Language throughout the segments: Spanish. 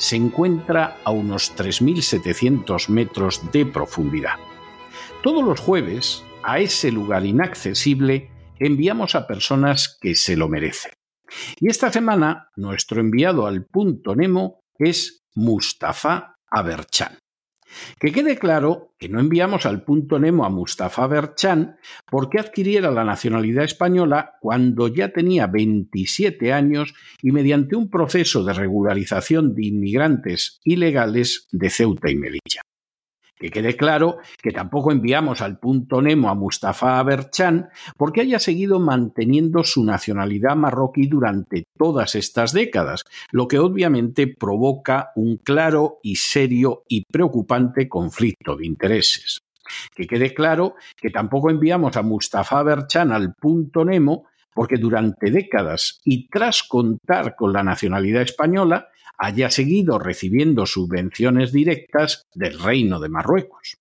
se encuentra a unos 3.700 metros de profundidad. Todos los jueves, a ese lugar inaccesible, enviamos a personas que se lo merecen. Y esta semana, nuestro enviado al punto Nemo es Mustafa Aberchan. Que quede claro que no enviamos al punto Nemo a Mustafa Berchan porque adquiriera la nacionalidad española cuando ya tenía 27 años y mediante un proceso de regularización de inmigrantes ilegales de Ceuta y Melilla. Que quede claro que tampoco enviamos al punto Nemo a Mustafa Aberchan porque haya seguido manteniendo su nacionalidad marroquí durante todas estas décadas, lo que obviamente provoca un claro y serio y preocupante conflicto de intereses. Que quede claro que tampoco enviamos a Mustafa Aberchan al punto Nemo porque durante décadas y tras contar con la nacionalidad española, haya seguido recibiendo subvenciones directas del Reino de Marruecos.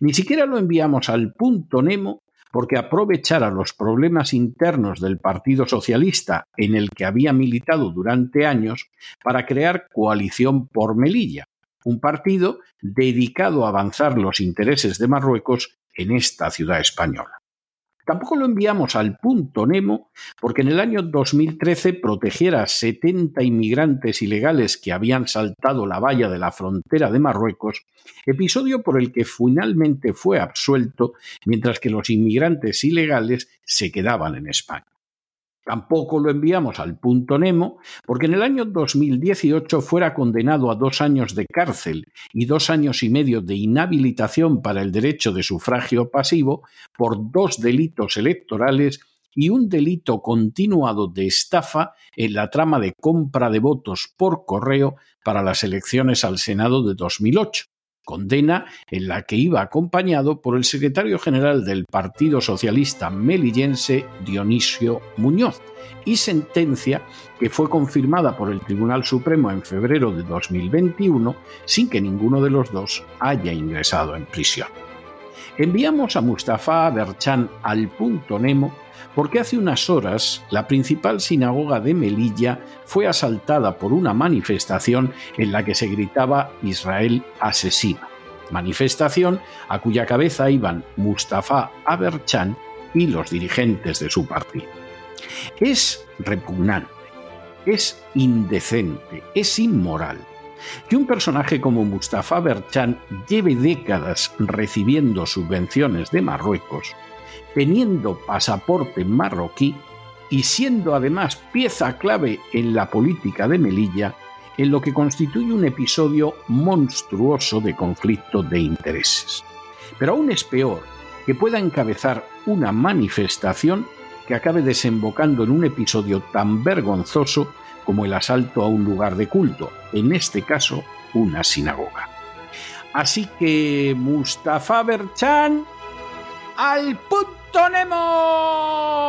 Ni siquiera lo enviamos al punto Nemo porque aprovechara los problemas internos del Partido Socialista en el que había militado durante años para crear coalición por Melilla, un partido dedicado a avanzar los intereses de Marruecos en esta ciudad española. Tampoco lo enviamos al punto Nemo porque en el año 2013 protegiera a 70 inmigrantes ilegales que habían saltado la valla de la frontera de Marruecos, episodio por el que finalmente fue absuelto mientras que los inmigrantes ilegales se quedaban en España. Tampoco lo enviamos al punto Nemo porque en el año 2018 fuera condenado a dos años de cárcel y dos años y medio de inhabilitación para el derecho de sufragio pasivo por dos delitos electorales y un delito continuado de estafa en la trama de compra de votos por correo para las elecciones al Senado de 2008 condena en la que iba acompañado por el secretario general del Partido Socialista melillense Dionisio Muñoz, y sentencia que fue confirmada por el Tribunal Supremo en febrero de 2021 sin que ninguno de los dos haya ingresado en prisión. Enviamos a Mustafa Berchan al punto Nemo porque hace unas horas la principal sinagoga de Melilla fue asaltada por una manifestación en la que se gritaba Israel asesina. Manifestación a cuya cabeza iban Mustafa Aberchan y los dirigentes de su partido. Es repugnante, es indecente, es inmoral que un personaje como Mustafa Berchan lleve décadas recibiendo subvenciones de Marruecos teniendo pasaporte marroquí y siendo además pieza clave en la política de Melilla, en lo que constituye un episodio monstruoso de conflicto de intereses. Pero aún es peor que pueda encabezar una manifestación que acabe desembocando en un episodio tan vergonzoso como el asalto a un lugar de culto, en este caso una sinagoga. Así que Mustafa Berchan al punto Nemo!